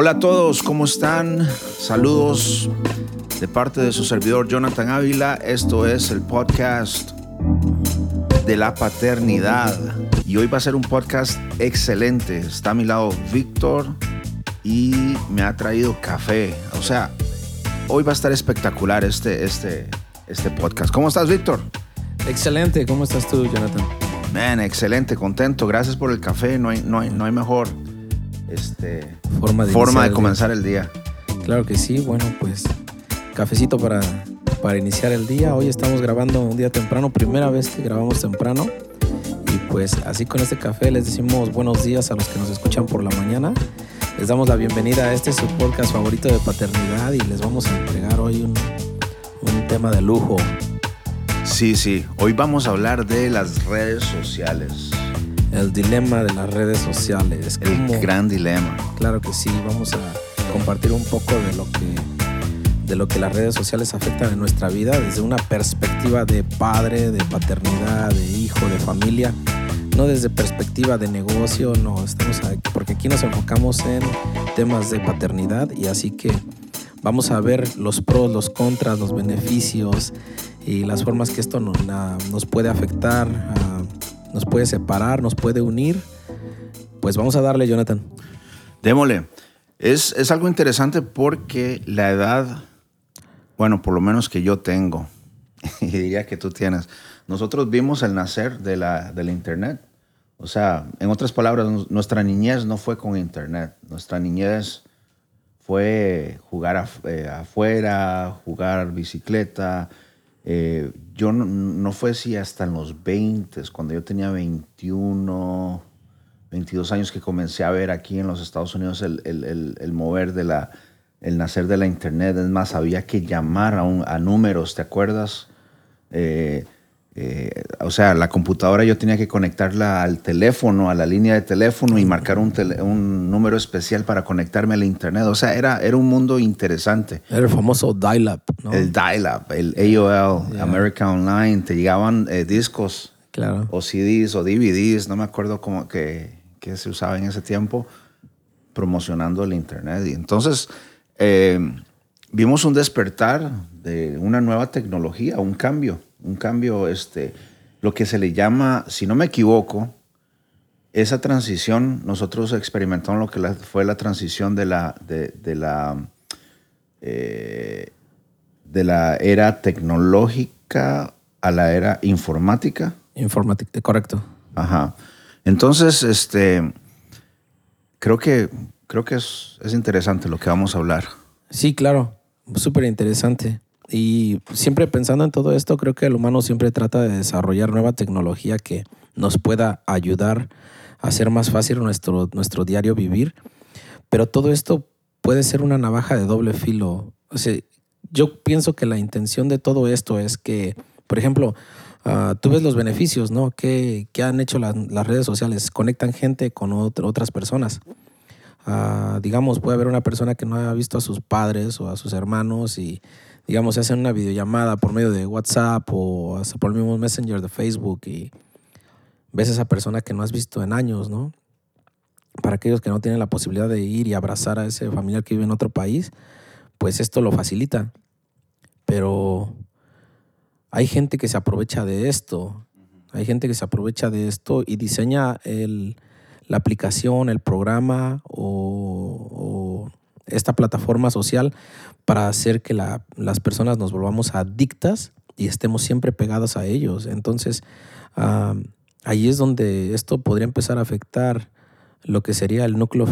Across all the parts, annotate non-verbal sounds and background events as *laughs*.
Hola a todos, ¿cómo están? Saludos de parte de su servidor Jonathan Ávila. Esto es el podcast de la paternidad. Y hoy va a ser un podcast excelente. Está a mi lado Víctor y me ha traído café. O sea, hoy va a estar espectacular este, este, este podcast. ¿Cómo estás, Víctor? Excelente, ¿cómo estás tú, Jonathan? Man, excelente, contento. Gracias por el café. No hay, no hay, no hay mejor este, Forma de, forma de comenzar el día. día. Claro que sí, bueno, pues cafecito para, para iniciar el día. Hoy estamos grabando un día temprano, primera vez que grabamos temprano. Y pues así con este café les decimos buenos días a los que nos escuchan por la mañana. Les damos la bienvenida a este su podcast favorito de paternidad y les vamos a entregar hoy un, un tema de lujo. Sí, sí. Hoy vamos a hablar de las redes sociales. El dilema de las redes sociales. El Cómo- gran dilema. Claro que sí, vamos a compartir un poco de lo que de lo que las redes sociales afectan en nuestra vida desde una perspectiva de padre, de paternidad, de hijo, de familia, no desde perspectiva de negocio, no, estamos aquí, porque aquí nos enfocamos en temas de paternidad y así que vamos a ver los pros, los contras, los beneficios y las formas que esto nos, nos puede afectar, nos puede separar, nos puede unir. Pues vamos a darle, Jonathan. Démosle. Es, es algo interesante porque la edad, bueno, por lo menos que yo tengo, *laughs* y diría que tú tienes, nosotros vimos el nacer de la, del Internet. O sea, en otras palabras, nu- nuestra niñez no fue con Internet. Nuestra niñez fue jugar eh, afuera, jugar bicicleta. Eh, yo no, no fue así hasta en los 20, cuando yo tenía 21, 22 años que comencé a ver aquí en los Estados Unidos el, el- el- el mover de la, el nacer de la internet. Es más, había que llamar a, un- a números, ¿te acuerdas? Eh, eh, o sea, la computadora yo tenía que conectarla al teléfono, a la línea de teléfono y marcar un, tele- un número especial para conectarme al internet. O sea, era, era un mundo interesante. Era el famoso dial-up, ¿no? El dial-up, el AOL, Yeah. America Online, te llegaban eh, discos Claro. o CDs o DVDs, no me acuerdo cómo que, que se usaba en ese tiempo, promocionando el Internet. Y entonces eh, vimos un despertar de una nueva tecnología, un cambio, un cambio, este, lo que se le llama, si no me equivoco, esa transición, nosotros experimentamos lo que la- fue la transición de la, de, de la, eh, de la era tecnológica a la era informática. Informática, correcto. Ajá. Entonces, este, creo que, creo que es, es interesante lo que vamos a hablar. Sí, claro. Súper interesante. Y siempre pensando en todo esto, creo que el humano siempre trata de desarrollar nueva tecnología que nos pueda ayudar a hacer más fácil nuestro, nuestro diario vivir. Pero todo esto puede ser una navaja de doble filo. O sea, yo pienso que la intención de todo esto es que, por ejemplo, ah, tú ves los beneficios, ¿no? que han hecho las, las redes sociales? Conectan gente con otro- otras personas. Ah, digamos, puede haber una persona que no haya visto a sus padres o a sus hermanos y, digamos, se hacen una videollamada por medio de WhatsApp o por el mismo Messenger de Facebook y ves a esa persona que no has visto en años, ¿no? Para aquellos que no tienen la posibilidad de ir y abrazar a ese familiar que vive en otro país, pues esto lo facilita. Pero hay gente que se aprovecha de esto. Hay gente que se aprovecha de esto y diseña el, la aplicación, el programa o esta plataforma social para hacer que la- las personas nos volvamos adictas y estemos siempre pegadas a ellos. Entonces, ah, ahí es donde esto podría empezar a afectar lo que sería el núcleo,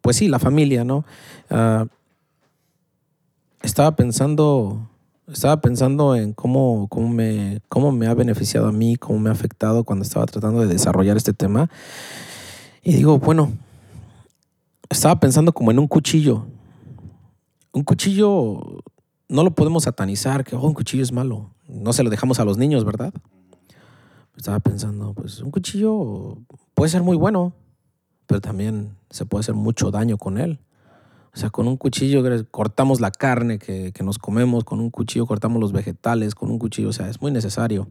pues sí, la familia, ¿no? Ah, estaba pensando, estaba pensando en cómo, cómo, me, cómo me ha beneficiado a mí, cómo me ha afectado cuando estaba tratando de desarrollar este tema. Y digo, bueno, estaba pensando como en un cuchillo. Un cuchillo no lo podemos satanizar, que oh, un cuchillo es malo. No se lo dejamos a los niños, ¿verdad? Estaba pensando, pues un cuchillo puede ser muy bueno, pero también se puede hacer mucho daño con él. O sea, con un cuchillo cortamos la carne que, que nos comemos, con un cuchillo cortamos los vegetales, con un cuchillo, o sea, es muy necesario.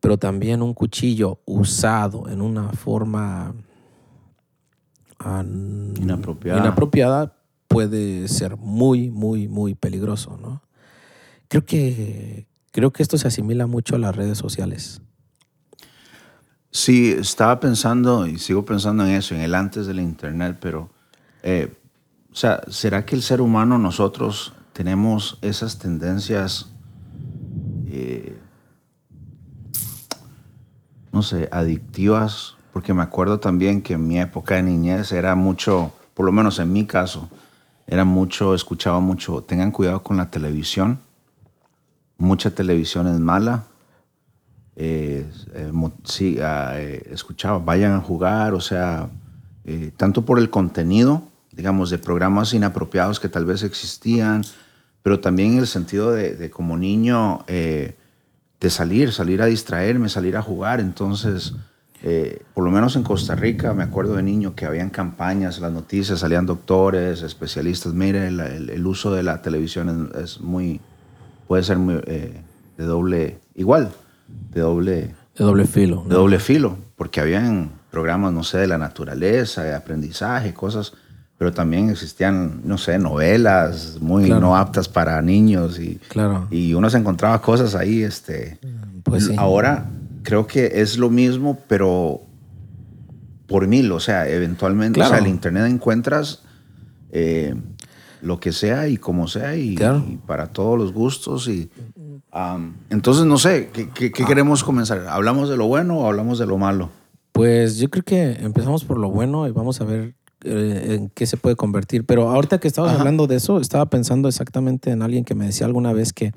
Pero también un cuchillo usado en una forma Inapropiada. inapropiada puede ser muy, muy, muy peligroso, ¿no? Creo que, creo que esto se asimila mucho a las redes sociales. Sí, estaba pensando y sigo pensando en eso, en el antes del Internet, pero, eh, o sea, ¿será que el ser humano, nosotros, tenemos esas tendencias, eh, no sé, adictivas? Porque me acuerdo también que en mi época de niñez era mucho, por lo menos en mi caso, era mucho, escuchaba mucho, tengan cuidado con la televisión, mucha televisión es mala eh, eh, sí, ah, eh, escuchaba, vayan a jugar, o sea, tanto por el contenido, digamos, de programas inapropiados que tal vez existían, pero también en el sentido de, como niño, de salir, salir a distraerme, salir a jugar. Entonces, por lo menos en Costa Rica, me acuerdo de niño que habían campañas, las noticias, salían doctores, especialistas. Mire, el, uso de la televisión es, es muy, puede ser muy, de doble, igual de doble... De doble filo. De doble filo, porque habían programas, no sé, de la naturaleza, de aprendizaje, cosas, pero también existían, no sé, novelas muy no aptas para niños y, claro. y uno se encontraba cosas ahí, este... Pues Ahora creo que es lo mismo, pero por mil, o sea, eventualmente, o sea, el Internet encuentras eh, lo que sea y como sea y, y, para todos los gustos y entonces, no sé, ¿qué, ah. queremos comenzar? ¿Hablamos de lo bueno o hablamos de lo malo? Pues yo creo que empezamos por lo bueno y vamos a ver eh, en qué se puede convertir. Pero ahorita que estabas hablando de eso, estaba pensando exactamente en alguien que me decía alguna vez que,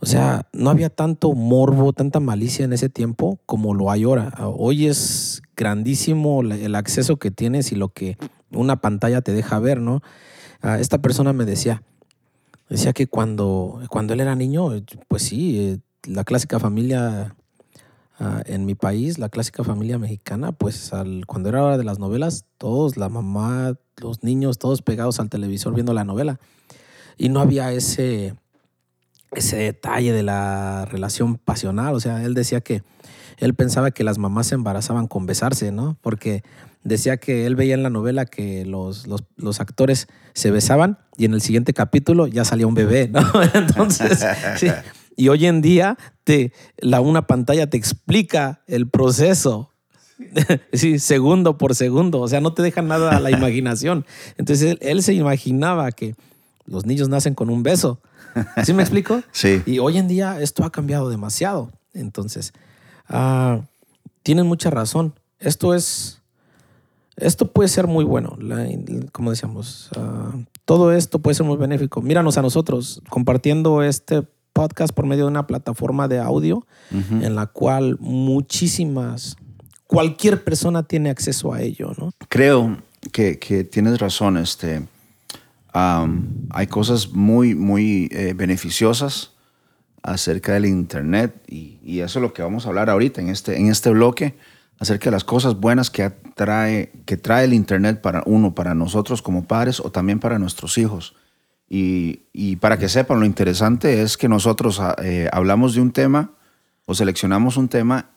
o sea, no había tanto morbo, tanta malicia en ese tiempo como lo hay ahora. Hoy es grandísimo el acceso que tienes y lo que una pantalla te deja ver, ¿no? Ah, esta persona me decía, Decía que cuando, cuando él era niño, pues sí, eh, la clásica familia ah, en mi país, la clásica familia mexicana, pues al, cuando era hora de las novelas, todos, la mamá, los niños, todos pegados al televisor viendo la novela. Y no había ese, ese detalle de la relación pasional. O sea, él decía que él pensaba que las mamás se embarazaban con besarse, ¿no? Porque decía que él veía en la novela que los, los, actores se besaban y en el siguiente capítulo ya salía un bebé, ¿no? *laughs* Entonces, *laughs* sí. Y hoy en día te, la, una pantalla te explica el proceso. Sí, *laughs* segundo por segundo. O sea, no te deja nada a la imaginación. Entonces él, él se imaginaba que los niños nacen con un beso. ¿Sí me explico? *laughs* Sí. Y hoy en día esto ha cambiado demasiado. Entonces, ah, tienen mucha razón. Esto es esto puede ser muy bueno, como decíamos, ah, todo esto puede ser muy benéfico. Míranos a nosotros compartiendo este podcast por medio de una plataforma de audio en la cual muchísimas, cualquier persona tiene acceso a ello, ¿no? Creo que, tienes razón, este, hay cosas muy, muy eh, beneficiosas acerca del Internet y, y, eso es lo que vamos a hablar ahorita en este, en este bloque acerca de las cosas buenas que trae, que trae el Internet para uno, para nosotros como padres o también para nuestros hijos. Y, para que sepan, lo interesante es que nosotros ah, eh, hablamos de un tema o seleccionamos un tema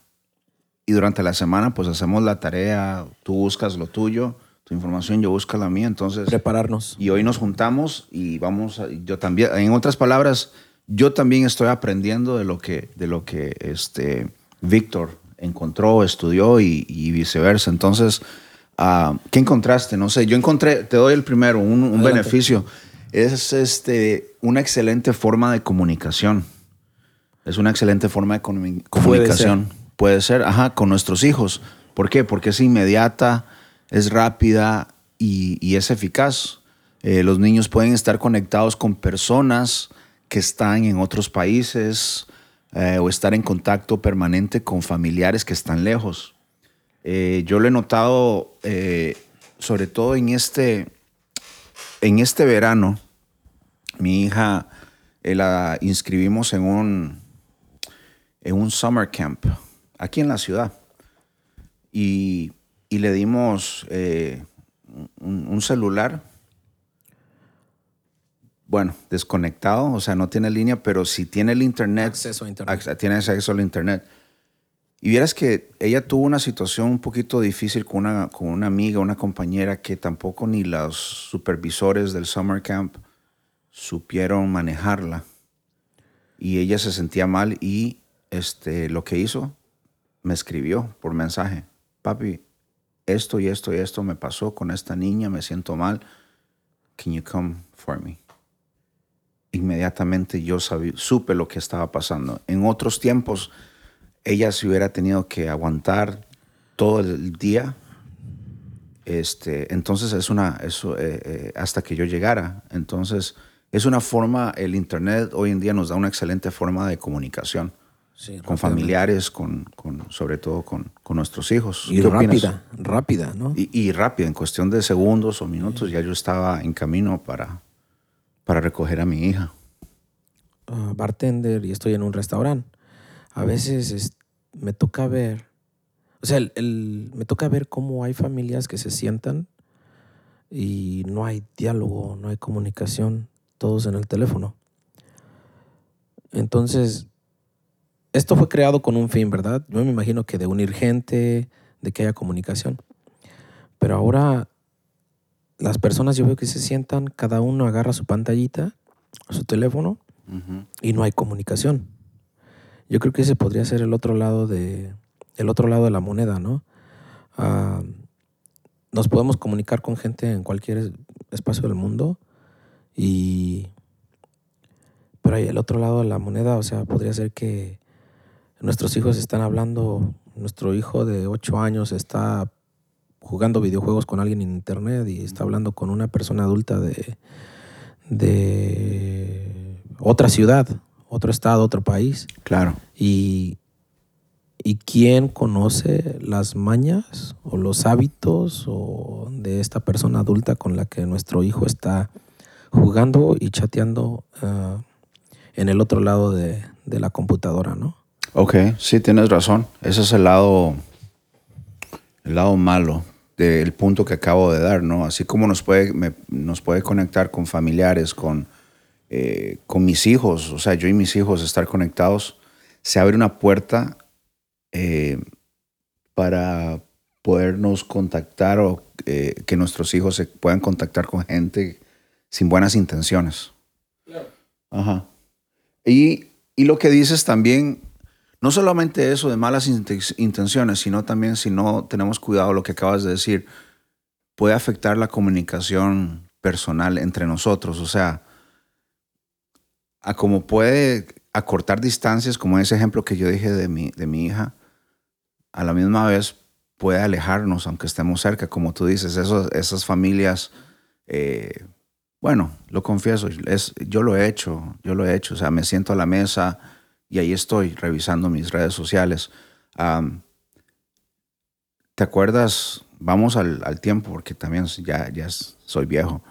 y durante la semana pues hacemos la tarea, tú buscas lo tuyo, tu información, yo busco la mía, entonces... Prepararnos. Y hoy nos juntamos y vamos, yo también, en otras palabras, yo también estoy aprendiendo de lo que, de lo que este, Víctor encontró, estudió y, viceversa. Entonces, uh, ¿qué encontraste? No sé, yo encontré, te doy el primero, un, beneficio. Es este, una excelente forma de comunicación. Es una excelente forma de comunicación. Puede ser. ajá, con nuestros hijos. ¿Por qué? Porque es inmediata, es rápida y, es eficaz. Eh, los niños pueden estar conectados con personas que están en otros países, eh, o estar en contacto permanente con familiares que están lejos. Eh, yo lo he notado, sobre todo en este, en este verano, mi hija la inscribimos en un, en un summer camp aquí en la ciudad y, le dimos un celular bueno, desconectado, o sea, no tiene línea, pero si tiene el internet, acceso a internet. tiene acceso al internet. Y vieras que ella tuvo una situación un poquito difícil con una, con una amiga, una compañera que tampoco ni los supervisores del summer camp supieron manejarla. Y ella se sentía mal y este, lo que hizo, me escribió por mensaje, papi, esto y esto y esto me pasó con esta niña, me siento mal, can you come for me? Inmediatamente yo supe lo que estaba pasando. En otros tiempos, ella se hubiera tenido que aguantar todo el día. Este, entonces es una, eso, eh, eh, hasta que yo llegara. Entonces es una forma, el Internet hoy en día nos da una excelente forma de comunicación. Con familiares, con, con, sobre todo con, con nuestros hijos. Y rápida, rápida, ¿no? Y, y, rápida, en cuestión de segundos o minutos ya yo estaba en camino para, para recoger a mi hija. Uh, bartender y estoy en un restaurante. A veces me toca ver, o sea, el, me toca ver cómo hay familias que se sientan y no hay diálogo, no hay comunicación, todos en el teléfono. Entonces, esto fue creado con un fin, ¿verdad? Yo me imagino que de unir gente, de que haya comunicación. Pero ahora las personas yo veo que se sientan, cada uno agarra su pantallita, su teléfono, y no hay comunicación. Yo creo que ese podría ser el otro lado de, el otro lado de la moneda, ¿no? Ah, nos podemos comunicar con gente en cualquier espacio del mundo y pero hay el otro lado de la moneda, o sea, podría ser que nuestros hijos están hablando, nuestro hijo de 8 años está jugando videojuegos con alguien en internet y está hablando con una persona adulta de, de otra ciudad, otro estado, otro país. Claro. Y, y quién conoce las mañas o los hábitos o de esta persona adulta con la que nuestro hijo está jugando y chateando ah, en el otro lado de, de, la computadora, ¿no? Ok, sí, tienes razón. Ese es el lado, el lado malo del punto que acabo de dar, ¿no? Así como nos puede, nos puede conectar con familiares, con eh, con mis hijos, o sea, yo y mis hijos estar conectados, se abre una puerta eh, para podernos contactar o eh, que nuestros hijos se puedan contactar con gente sin buenas intenciones. Claro. Ajá. Y, y lo que dices también, no solamente eso de malas intenciones, sino también si no tenemos cuidado, lo que acabas de decir, puede afectar la comunicación personal entre nosotros. O sea, como puede acortar distancias, como ese ejemplo que yo dije de mi, de mi hija, a la misma vez puede alejarnos, aunque estemos cerca, como tú dices, esas familias, eh, bueno, lo confieso, es, yo lo he hecho, yo lo he hecho, o sea, me siento a la mesa y ahí estoy revisando mis redes sociales. ¿Te acuerdas? Vamos al, al, tiempo, porque también ya, ya soy viejo.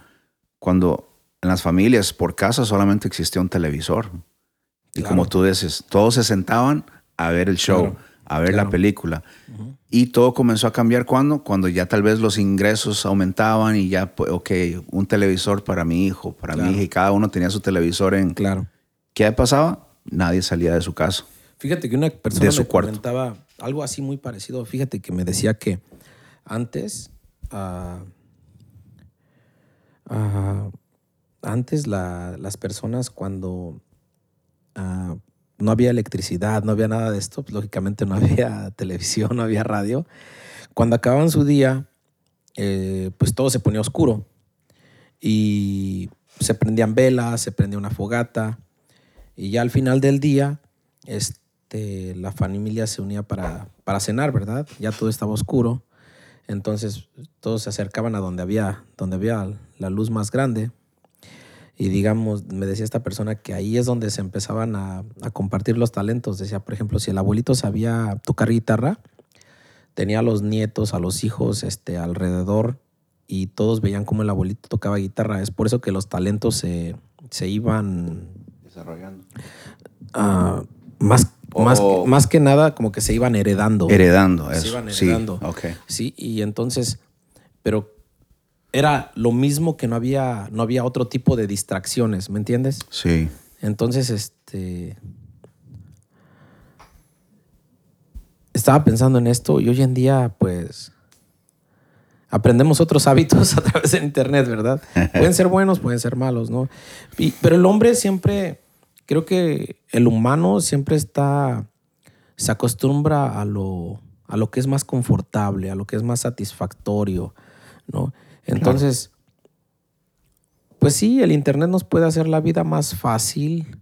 Cuando en las familias, por casa solamente existía un televisor. Y como tú dices, todos se sentaban a ver el show, a ver la película. Y todo comenzó a cambiar cuando, cuando ya tal vez los ingresos aumentaban y ya, pues, ok, un televisor para mi hijo, para mi hija, y cada uno tenía su televisor en... Claro. ¿Qué pasaba? Nadie salía de su casa. Fíjate que una persona me comentaba algo así muy parecido. Fíjate que me decía que antes... Uh, antes las personas cuando ah, no había electricidad, no había nada de esto, pues, lógicamente no *laughs* había televisión, no había radio, cuando acababan su día, eh, pues todo se ponía oscuro y se prendían velas, se prendía una fogata y ya al final del día este, la familia se unía para, para cenar, ¿verdad? Ya todo estaba oscuro. Entonces todos se acercaban a donde había, donde había la luz más grande y digamos, me decía esta persona que ahí es donde se empezaban a, compartir los talentos. Decía, por ejemplo, si el abuelito sabía tocar guitarra, tenía a los nietos, a los hijos este, alrededor y todos veían cómo el abuelito tocaba guitarra. Es por eso que los talentos se, iban desarrollando. Uh, más, más, más, que nada, como que se iban heredando. Heredando, eso. Se iban heredando. Sí, sí, y entonces, pero era lo mismo que no había, no había otro tipo de distracciones, ¿me entiendes? Sí. Entonces, este. estaba pensando en esto y hoy en día, pues, aprendemos otros *laughs* hábitos a través de Internet, ¿verdad? *laughs* pueden ser buenos, pueden ser malos, ¿no? pero el hombre siempre, creo que el humano siempre está, se acostumbra a lo, a lo que es más confortable, a lo que es más satisfactorio, ¿no? Entonces, pues sí, el Internet nos puede hacer la vida más fácil,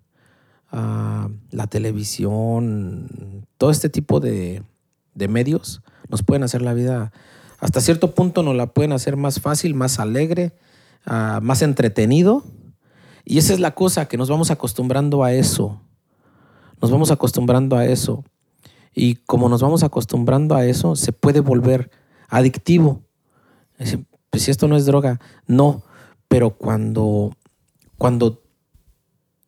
ah, la televisión, todo este tipo de, de medios nos pueden hacer la vida hasta cierto punto nos la pueden hacer más fácil, más alegre, ah, más entretenido. Y esa es la cosa, que nos vamos acostumbrando a eso. Nos vamos acostumbrando a eso. Y como nos vamos acostumbrando a eso, se puede volver adictivo. Pues si esto no es droga, no. Pero cuando, cuando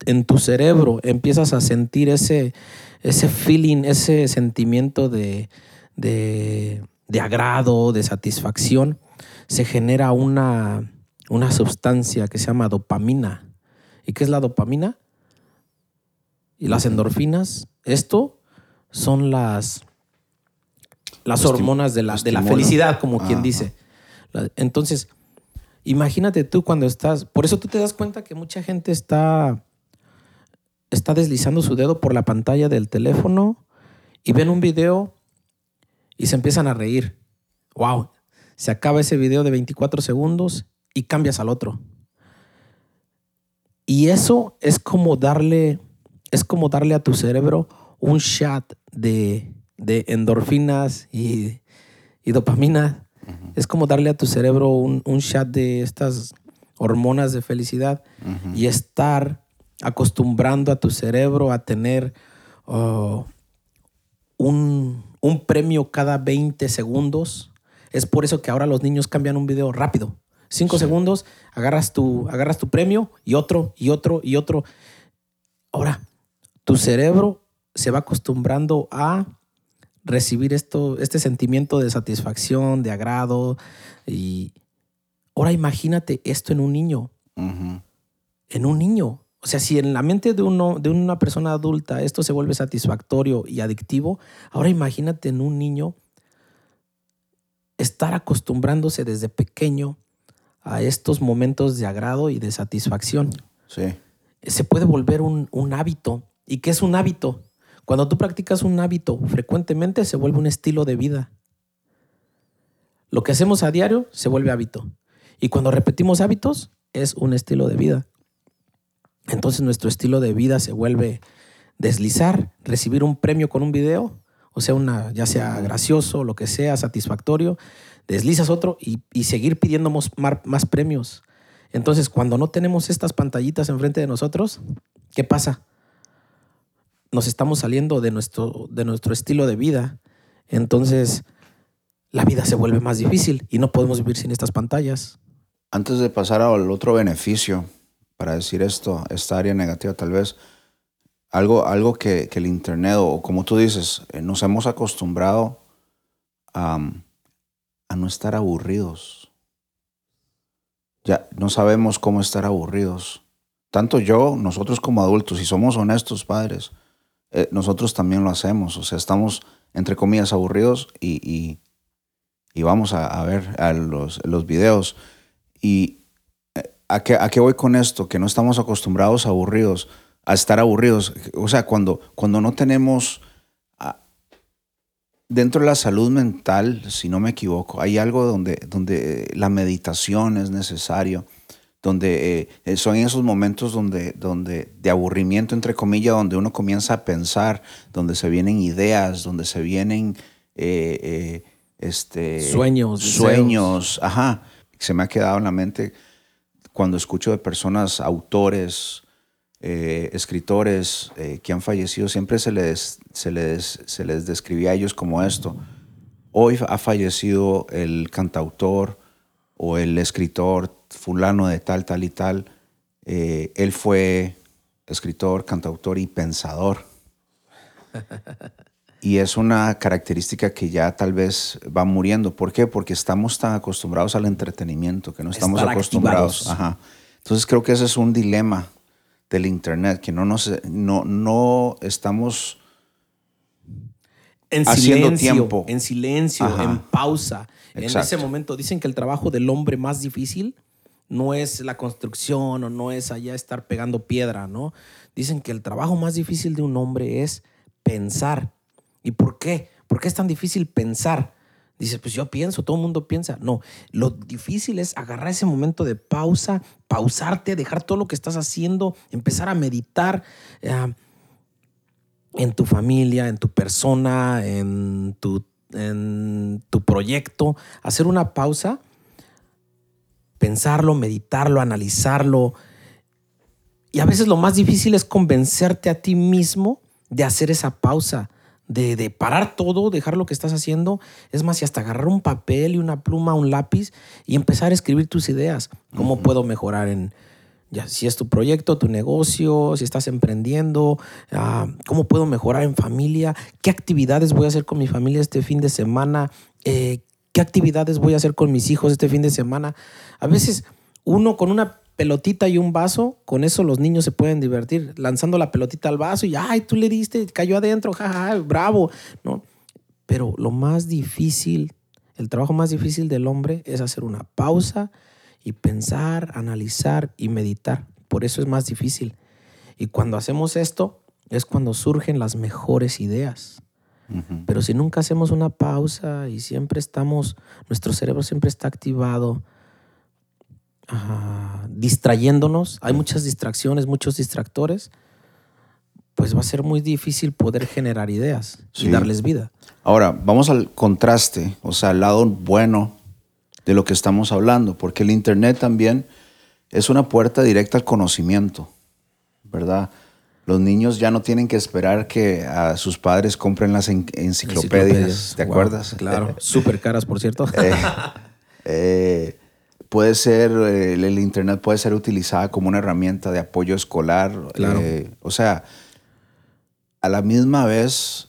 en tu cerebro empiezas a sentir ese, ese feeling, ese sentimiento de, de de agrado, de satisfacción, se genera una, una sustancia que se llama dopamina. ¿Y qué es la dopamina? Y las endorfinas. Esto son las, las hormonas de la, de la felicidad, como quien dice. Entonces, imagínate tú cuando estás, por eso tú te das cuenta que mucha gente está, está deslizando su dedo por la pantalla del teléfono y ven un video y se empiezan a reír. ¡Wow! Se acaba ese video de 24 segundos y cambias al otro. Y eso es como darle, es como darle a tu cerebro un shot de, endorfinas y, dopamina. Es como darle a tu cerebro un, shot de estas hormonas de felicidad y estar acostumbrando a tu cerebro a tener oh, un, un premio cada 20 segundos. Es por eso que ahora los niños cambian un video rápido. Cinco segundos, agarras tu, agarras tu premio y otro, y otro, y otro. Ahora, tu cerebro se va acostumbrando a recibir esto, este sentimiento de satisfacción, de agrado. Y ahora imagínate esto en un niño. En un niño. O sea, si en la mente de, uno, de una persona adulta esto se vuelve satisfactorio y adictivo, ahora imagínate en un niño estar acostumbrándose desde pequeño a estos momentos de agrado y de satisfacción. Sí. Se puede volver un, un hábito. ¿Y qué es un hábito? Cuando tú practicas un hábito frecuentemente se vuelve un estilo de vida. Lo que hacemos a diario se vuelve hábito. Y cuando repetimos hábitos es un estilo de vida. Entonces nuestro estilo de vida se vuelve deslizar, recibir un premio con un video, o sea, una, ya sea gracioso, lo que sea, satisfactorio, deslizas otro y, seguir pidiendo más, más, premios. Entonces, cuando no tenemos estas pantallitas enfrente de nosotros, ¿qué pasa? Nos estamos saliendo de nuestro, de nuestro estilo de vida. Entonces, la vida se vuelve más difícil y no podemos vivir sin estas pantallas. Antes de pasar al otro beneficio, para decir esto, esta área negativa tal vez, algo, algo que, el Internet, o como tú dices, eh, nos hemos acostumbrado a, a no estar aburridos. Ya no sabemos cómo estar aburridos. Tanto yo, nosotros como adultos, si somos honestos padres, eh, nosotros también lo hacemos. O sea, estamos, entre comillas, aburridos y, y, vamos a, ver los, los videos. Y, ¿A qué, ¿A qué voy con esto? Que no estamos acostumbrados a aburridos, a estar aburridos. O sea, cuando, cuando no tenemos... Dentro de la salud mental, si no me equivoco, hay algo donde, donde la meditación es necesario, donde eh, son esos momentos donde, donde de aburrimiento, entre comillas, donde uno comienza a pensar, donde se vienen ideas, donde se vienen eh, eh, este, sueños. Sueños, ajá. Se me ha quedado en la mente cuando escucho de personas, autores, eh, escritores eh, que han fallecido, siempre se les, se, les, se les describía a ellos como esto. Hoy ha fallecido el cantautor o el escritor fulano de tal, tal y tal. Eh, él fue escritor, cantautor y pensador. *laughs* Y es una característica que ya tal vez va muriendo. ¿Por qué? Porque estamos tan acostumbrados al entretenimiento que no estamos acostumbrados. Ajá. Entonces creo que ese es un dilema del Internet, que no, nos, no, no estamos en haciendo silencio, tiempo. en silencio, Ajá. en pausa. En ese momento dicen que el trabajo del hombre más difícil no es la construcción o no es allá estar pegando piedra, ¿no? Dicen que el trabajo más difícil de un hombre es pensar. ¿Y por qué? ¿Por qué es tan difícil pensar? Dices, pues yo pienso, todo el mundo piensa. No, lo difícil es agarrar ese momento de pausa, pausarte, dejar todo lo que estás haciendo, empezar a meditar. eh, en tu familia, en tu persona, en tu, en tu proyecto, hacer una pausa, pensarlo, meditarlo, analizarlo. Y a veces lo más difícil es convencerte a ti mismo de hacer esa pausa, de, de parar todo, dejar lo que estás haciendo. Es más, y hasta agarrar un papel y una pluma, un lápiz y empezar a escribir tus ideas. ¿Cómo puedo mejorar en, ya, si es tu proyecto, tu negocio, si estás emprendiendo, ah, cómo puedo mejorar en familia, qué actividades voy a hacer con mi familia este fin de semana, Eh, qué actividades voy a hacer con mis hijos este fin de semana. A veces uno con una pelotita y un vaso, con eso los niños se pueden divertir, lanzando la pelotita al vaso y, ay, tú le diste, cayó adentro, jaja, bravo, ¿no? Pero lo más difícil, el trabajo más difícil del hombre es hacer una pausa y pensar, analizar y meditar. Por eso es más difícil. Y cuando hacemos esto es cuando surgen las mejores ideas. Pero si nunca hacemos una pausa y siempre estamos, nuestro cerebro siempre está activado, distrayéndonos, hay muchas distracciones, muchos distractores, pues va a ser muy difícil poder generar ideas Sí. y darles vida. Ahora, vamos al contraste, o sea, al lado bueno de lo que estamos hablando, porque el Internet también es una puerta directa al conocimiento, ¿verdad? Los niños ya no tienen que esperar que a sus padres compren las en- enciclopedias, ¿te Wow, acuerdas? Claro, *laughs* súper caras, por cierto. Eh, eh, puede ser, eh, el, el Internet puede ser utilizada como una herramienta de apoyo escolar. Claro. eh, o sea, a la misma vez,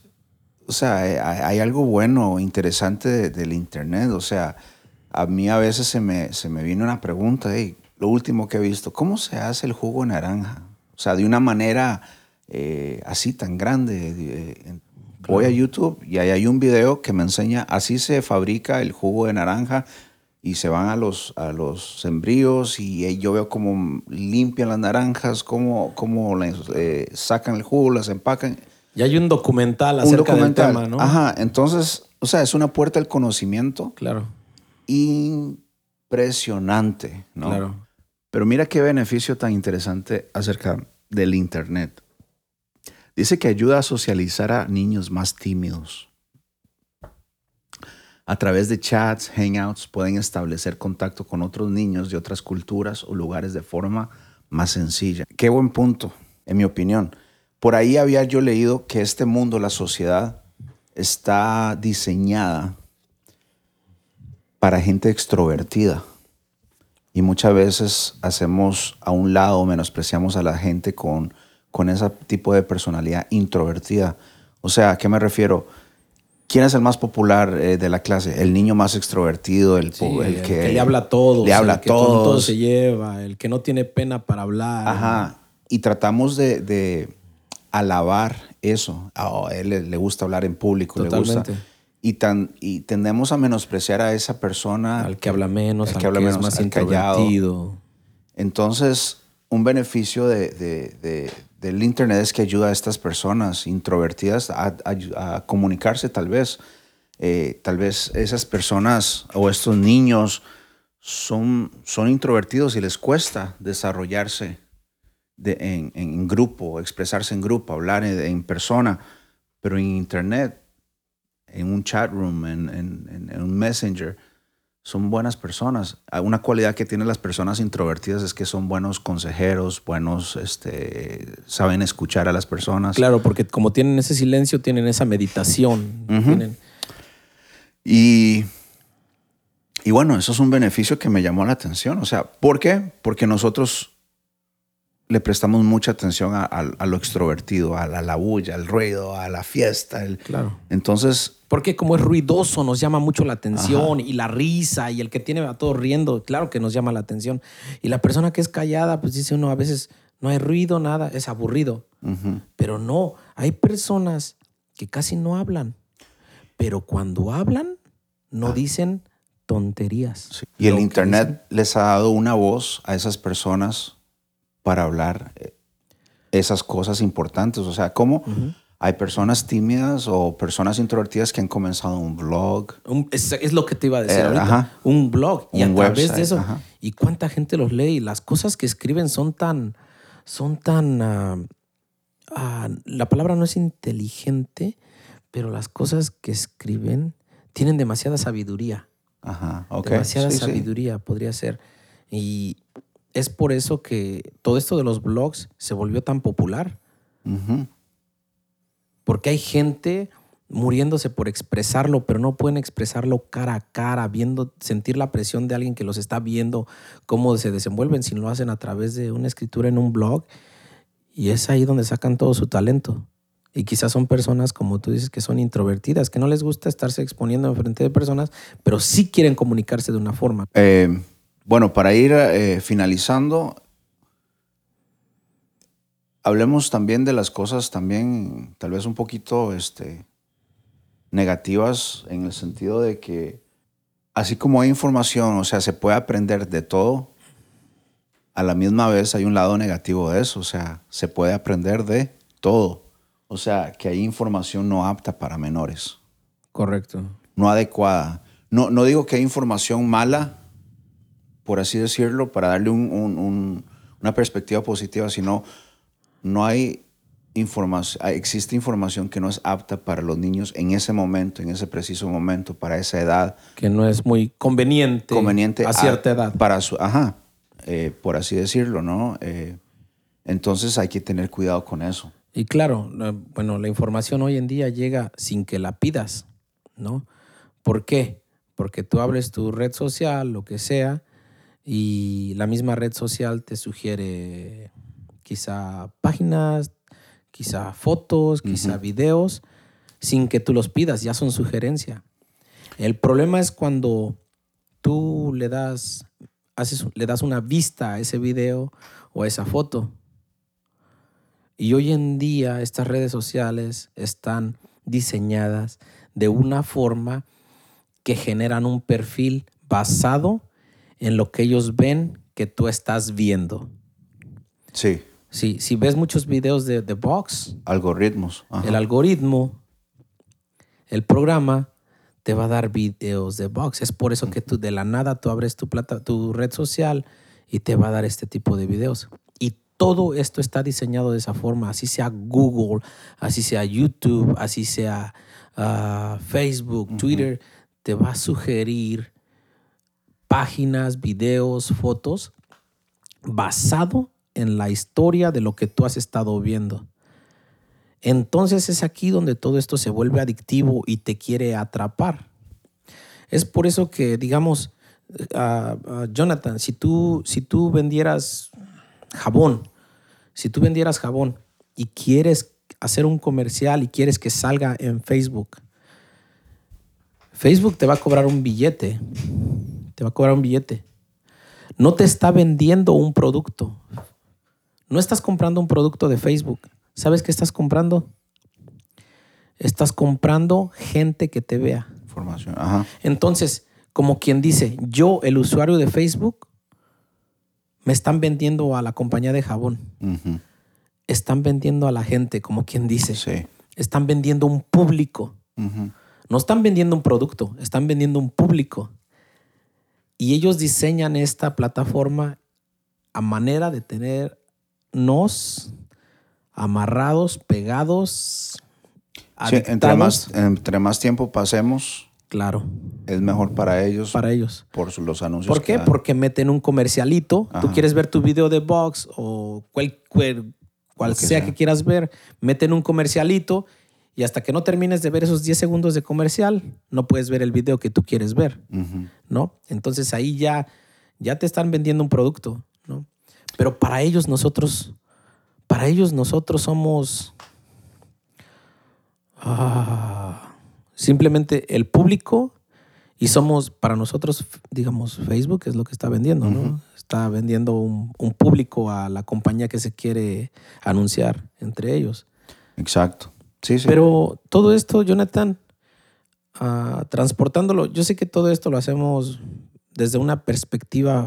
o sea, eh, hay, hay algo bueno, interesante de- del Internet. O sea, a mí a veces se me, se me viene una pregunta, hey, lo último que he visto, ¿cómo se hace el jugo de naranja? O sea, de una manera eh, así tan grande. eh, Voy a YouTube y ahí hay un video que me enseña así se fabrica el jugo de naranja y se van a los, a los sembríos y yo veo cómo limpian las naranjas, cómo, cómo las, eh, sacan el jugo, las empacan. Y hay un documental Un acerca documental. del tema, ¿no? Ajá, entonces, o sea, es una puerta al conocimiento Claro, impresionante, ¿no? claro. Pero mira qué beneficio tan interesante acerca del Internet. Dice que ayuda a socializar a niños más tímidos. A través de chats, hangouts, pueden establecer contacto con otros niños de otras culturas o lugares de forma más sencilla. Qué buen punto, en mi opinión. Por ahí había yo leído que este mundo, la sociedad, está diseñada para gente extrovertida. Y muchas veces hacemos a un lado, menospreciamos a la gente con, con ese tipo de personalidad introvertida. O sea, ¿a qué me refiero? ¿Quién es el más popular eh, de la clase? El niño más extrovertido, el, Sí, el el, que, que, le habla a todos. Le habla el a que con todo todos. se lleva, el que no tiene pena para hablar. Ajá. Y tratamos de, de alabar eso. A él le, le gusta hablar en público, le Totalmente. gusta. Y, tan, y tendemos a menospreciar a esa persona. Al que habla menos, al que habla que menos, es más al callado. introvertido. Entonces, un beneficio de, de- de- del Internet es que ayuda a estas personas introvertidas a, comunicarse tal vez. Eh, tal vez esas personas o estos niños son, son introvertidos y les cuesta desarrollarse de- en, grupo, expresarse en grupo, hablar en, persona, pero en Internet, en un chat room, en un messenger, son buenas personas. Una cualidad que tienen las personas introvertidas es que son buenos consejeros, buenos, este, saben escuchar a las personas. Claro, porque como tienen ese silencio, tienen esa meditación. Tienen- Y, y bueno, eso es un beneficio que me llamó la atención. O sea, ¿por qué? Porque nosotros le prestamos mucha atención a, a- a lo extrovertido, a la, la bulla, al ruido, a la fiesta. el- Claro. Entonces, Porque como es ruidoso, nos llama mucho la atención y la risa y el que tiene a todos riendo, claro que nos llama la atención. Y la persona que es callada, pues dice uno a veces, no hay ruido, nada, es aburrido. ujú, Pero no, hay personas que casi no hablan. pero cuando hablan, no Ah. dicen tonterías. Sí. Y el Internet les ha dado una voz a esas personas para hablar eh, esas cosas importantes. O sea, Ujú. hay personas tímidas o personas introvertidas que han comenzado un blog. Un- es, es lo que te iba a decir Eh, ahorita. ajá. Un blog. y Un a través de eso. ajá. ¿Y cuánta gente los lee? Y las cosas que escriben son tan. Son tan. ah, ah, la palabra no es inteligente, pero las cosas que escriben tienen demasiada sabiduría. Ajá, demasiada Sí, sí. sabiduría podría ser. Y es por eso que todo esto de los blogs se volvió tan popular. Porque hay gente muriéndose por expresarlo, pero no pueden expresarlo cara a cara, viendo, sentir la presión de alguien que los está viendo, cómo se desenvuelven, si lo hacen a través de una escritura en un blog. Y es ahí donde sacan todo su talento. Y quizás son personas, como tú dices, que son introvertidas, que no les gusta estarse exponiendo en frente de personas, pero sí quieren comunicarse de una forma. Eh, bueno, para ir eh, finalizando, hablemos también de las cosas también tal vez un poquito este, negativas en el sentido de que así como hay información, o sea, se puede aprender de todo, a la misma vez hay un lado negativo de eso, o sea, se puede aprender de todo, o sea, que hay información no apta para menores Correcto. no adecuada. No, no digo que hay información mala, por así decirlo, para darle un- un- un- una perspectiva positiva, sino no hay información, existe información que no es apta para los niños en ese momento, en ese preciso momento, para esa edad Que no es muy conveniente, conveniente a cierta edad. Para su, ajá, eh, por así decirlo, ¿no? Eh, entonces hay que tener cuidado con eso. Y claro, bueno, la información hoy en día llega sin que la pidas, ¿no? ¿Por qué? Porque tú abres tu red social, lo que sea, y la misma red social te sugiere quizá páginas, quizá fotos, quizá videos, sin que tú los pidas, ya son sugerencia. El problema es cuando tú le das, haces, le das una vista a ese video o a esa foto. Y hoy en día estas redes sociales están diseñadas de una forma que generan un perfil basado en lo que ellos ven que tú estás viendo. Sí, Sí, si ves muchos videos de, de Vox, algoritmos. ajá. el algoritmo, el programa te va a dar videos de Vox. Es por eso que tú de la nada tú abres tu, plata, tu red social y te va a dar este tipo de videos. Y todo esto está diseñado de esa forma, así sea Google, así sea YouTube, así sea ah, Facebook, Twitter, te va a sugerir páginas, videos, fotos basado en la historia de lo que tú has estado viendo. Entonces es aquí donde todo esto se vuelve adictivo y te quiere atrapar. Es por eso que, digamos, Jonathan, si tú, si tú vendieras jabón, si tú vendieras jabón y quieres hacer un comercial y quieres que salga en Facebook, Facebook te va a cobrar un billete. Te va a cobrar un billete. No te está vendiendo un producto. No estás comprando un producto de Facebook. ¿Sabes qué estás comprando? Estás comprando gente que te vea. Información, ajá. Entonces, como quien dice, yo, el usuario de Facebook, me están vendiendo a la compañía de jabón. Están vendiendo a la gente, como quien dice. Sí. Están vendiendo un público. No están vendiendo un producto, están vendiendo un público. Y ellos diseñan esta plataforma a manera de tenernos amarrados, pegados, Sí, entre, más, entre más tiempo pasemos, Claro, es mejor para ellos para ellos. por los anuncios. ¿Por qué? Porque meten un comercialito. Tú quieres ver tu video de box o cual, cual, sea. que quieras ver, meten un comercialito y hasta que no termines de ver esos 10 segundos de comercial, no puedes ver el video que tú quieres ver. ¿no? Entonces ahí ya, ya te están vendiendo un producto, ¿no? Pero para ellos nosotros, para ellos nosotros somos ah, simplemente el público y somos para nosotros, digamos, Facebook es lo que está vendiendo, ¿no? Está vendiendo un, un público a la compañía que se quiere anunciar entre ellos. Exacto. Sí, sí. Pero todo esto, Jonathan, ah, transportándolo. Yo sé que todo esto lo hacemos desde una perspectiva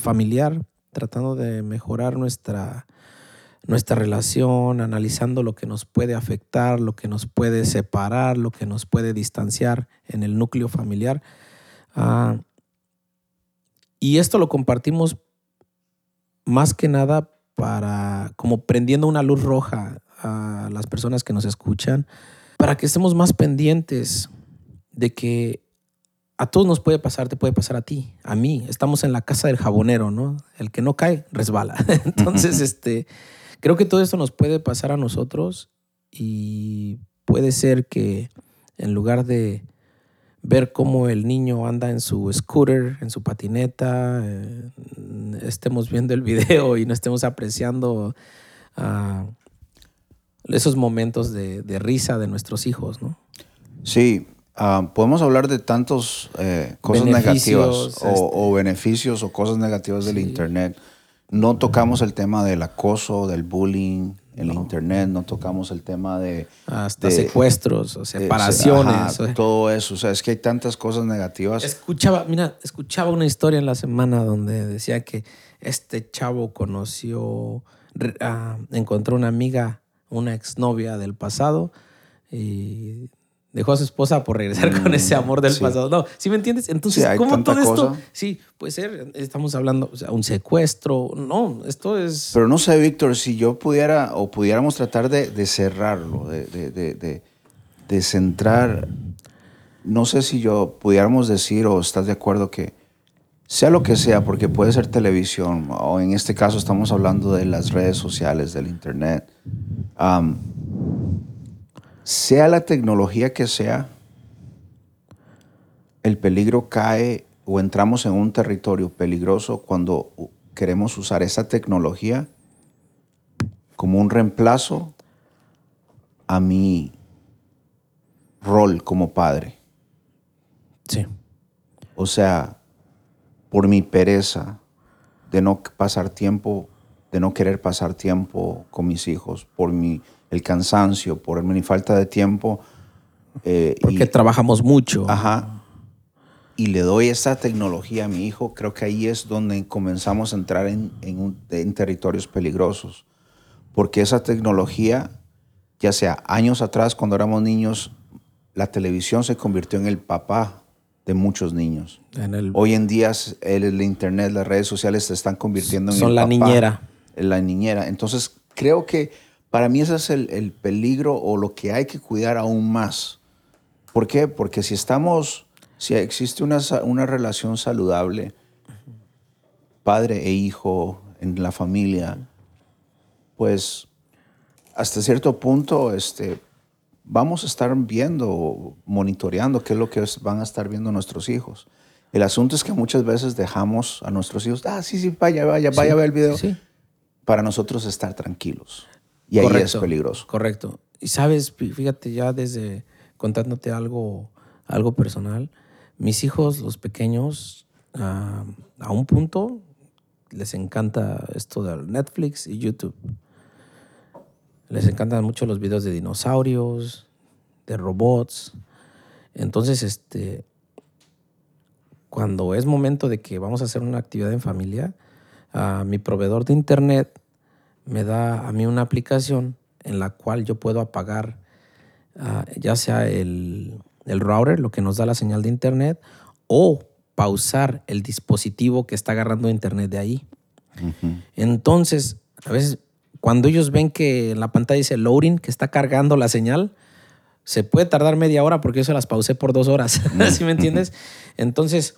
familiar, tratando de mejorar nuestra, nuestra relación, analizando lo que nos puede afectar, lo que nos puede separar, lo que nos puede distanciar en el núcleo familiar. Ah, y esto lo compartimos más que nada para, como prendiendo una luz roja a las personas que nos escuchan, para que estemos más pendientes de que a todos nos puede pasar, te puede pasar a ti, a mí. Estamos en la casa del jabonero, ¿no? El que no cae, resbala. *laughs* Entonces, este, creo que todo esto nos puede pasar a nosotros y puede ser que en lugar de ver cómo el niño anda en su scooter, en su patineta, eh, estemos viendo el video y no estemos apreciando uh, esos momentos de, de, risa de nuestros hijos, ¿no? Sí, uh, podemos hablar de tantos eh, cosas negativas o, este, o, beneficios o cosas negativas del Internet. No tocamos el tema del acoso, del bullying, en no. internet, no tocamos el tema de... Hasta de, secuestros, o separaciones. Todo eso, o sea, es que hay tantas cosas negativas. Escuchaba, mira, escuchaba una historia en la semana donde decía que este chavo conoció, uh, encontró una amiga, una exnovia del pasado y dejó a su esposa por regresar mm, con ese amor del sí. pasado. No, ¿sí me entiendes? Entonces, Sí, ¿cómo todo esto? Sí, puede ser, estamos hablando, o sea, un secuestro. No, esto es... Pero no sé, Víctor, si yo pudiera o pudiéramos tratar de, de cerrarlo, de, de, de, de- de centrar, no sé si yo pudiéramos decir o estás de acuerdo que sea lo que sea, porque puede ser televisión, o en este caso estamos hablando de las redes sociales, del internet, sea la tecnología que sea, el peligro cae o entramos en un territorio peligroso cuando queremos usar esa tecnología como un reemplazo a mi rol como padre. Sí. O sea, por mi pereza de no pasar tiempo, de no querer pasar tiempo con mis hijos, por mi, el cansancio, por mi falta de tiempo. eh, Porque y- trabajamos mucho. Ajá. Y le doy esa tecnología a mi hijo, creo que ahí es donde comenzamos a entrar en, en un- en territorios peligrosos. Porque esa tecnología, ya sea años atrás, cuando éramos niños, la televisión se convirtió en el papá de muchos niños. En el, Hoy en día el, el internet, las redes sociales se están convirtiendo en Son el la papá, niñera. en la niñera. Entonces creo que para mí ese es el, el peligro o lo que hay que cuidar aún más. ¿Por qué? Porque si estamos, si existe una, una relación saludable, padre e hijo en la familia, pues hasta cierto punto este, vamos a estar viendo, monitoreando qué es lo que van a estar viendo nuestros hijos. El asunto es que muchas veces dejamos a nuestros hijos, ah, sí, sí, vaya, vaya, vaya a ver el video, Sí. para nosotros estar tranquilos. Y ahí es peligroso. Correcto. Y sabes, fí- fíjate ya desde contándote algo, algo personal, mis hijos, los pequeños, ah, a un punto les encanta esto del Netflix y YouTube. Les encantan mucho los videos de dinosaurios, de robots. Entonces, este, cuando es momento de que vamos a hacer una actividad en familia, ah, mi proveedor de internet me da a mí una aplicación en la cual yo puedo apagar ah, ya sea el, el router, lo que nos da la señal de internet, o pausar el dispositivo que está agarrando internet de ahí. Entonces, a veces, cuando ellos ven que en la pantalla dice loading, que está cargando la señal, se puede tardar media hora porque yo se las pausé por dos horas. *laughs* ¿Sí me entiendes? Entonces,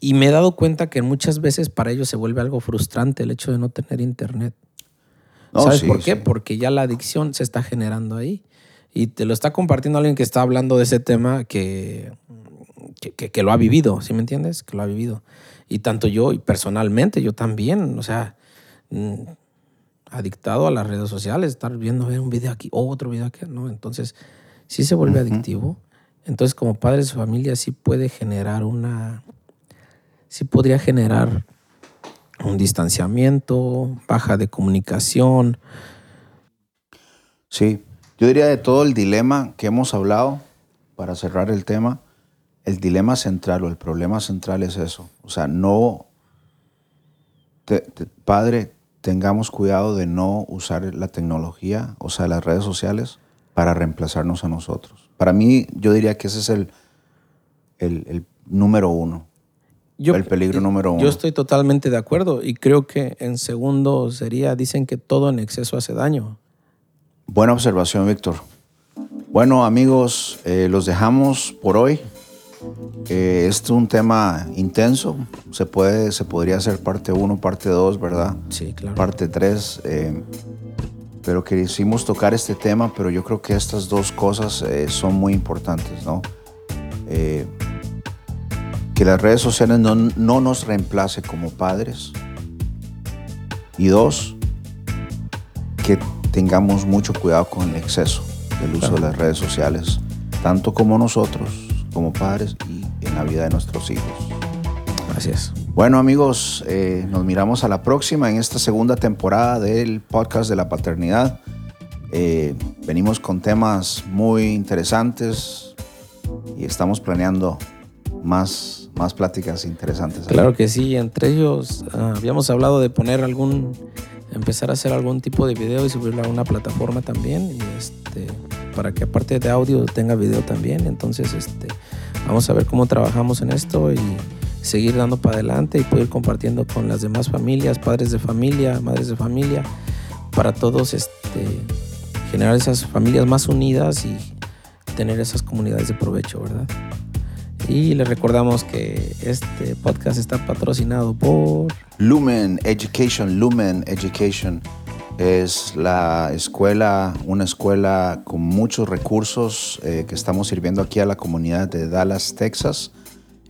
y me he dado cuenta que muchas veces para ellos se vuelve algo frustrante el hecho de no tener internet. No, ¿Sabes sí, por qué? sí. Porque ya la adicción se está generando ahí. Y te lo está compartiendo alguien que está hablando de ese tema que, que, que- que lo ha vivido, ¿sí me entiendes? Que lo ha vivido. Y tanto yo, y personalmente, yo también, o sea, mm, adictado a las redes sociales, estar viendo ver un video aquí, otro video aquí, ¿no? Entonces, sí se vuelve adictivo. Entonces, como padre de su familia, sí puede generar una, sí podría generar un distanciamiento, baja de comunicación. Sí, yo diría de todo el dilema que hemos hablado, para cerrar el tema, el dilema central o el problema central es eso. O sea, no, padre, tengamos cuidado de no usar la tecnología, o sea, las redes sociales, para reemplazarnos a nosotros. Para mí, yo diría que ese es el, el, número uno. el peligro número uno. Yo estoy totalmente de acuerdo y creo que en segundo sería, dicen que todo en exceso hace daño. Buena observación, Víctor. Bueno, amigos, eh, los dejamos por hoy. Eh, este es un tema intenso. Se, puede, se podría hacer parte 1, parte 2, ¿verdad? Sí, claro. Parte 3. Eh, pero quisimos tocar este tema, pero yo creo que estas dos cosas eh, son muy importantes, ¿no? que las redes sociales no, no nos reemplace como padres. Y dos, que tengamos mucho cuidado con el exceso del uso de las redes sociales, tanto como nosotros, como padres y en la vida de nuestros hijos. Gracias. Bueno amigos, eh, nos miramos a la próxima en esta segunda temporada del podcast de la paternidad. Eh, venimos con temas muy interesantes y estamos planeando más, más pláticas interesantes. Claro que sí, entre ellos ah, habíamos hablado de poner algún, empezar a hacer algún tipo de video y subirlo a una plataforma también. Y este, para que aparte de audio tenga video también. Entonces, este, vamos a ver cómo trabajamos en esto y seguir dando para adelante y poder compartiendo con las demás familias, padres de familia, madres de familia, para todos este, generar esas familias más unidas y tener esas comunidades de provecho, ¿verdad? Y les recordamos que este podcast está patrocinado por Lumen Education, Lumen Education es la escuela, una escuela con muchos recursos eh, que estamos sirviendo aquí a la comunidad de Dallas, Texas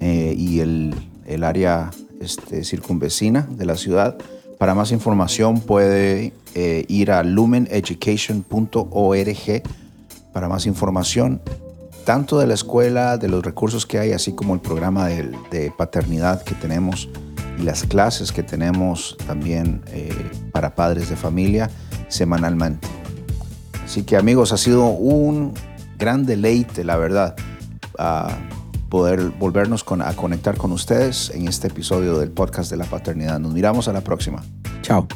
eh, y el, área este, circunvecina de la ciudad. Para más información puede eh, ir a lumeneducation.org para más información, tanto de la escuela, de los recursos que hay, así como el programa de paternidad que tenemos y las clases que tenemos también eh, para padres de familia semanalmente. Así que amigos, ha sido un gran deleite, la verdad, poder volvernos a conectar con ustedes en este episodio del podcast de la paternidad. Nos miramos a la próxima. Chao.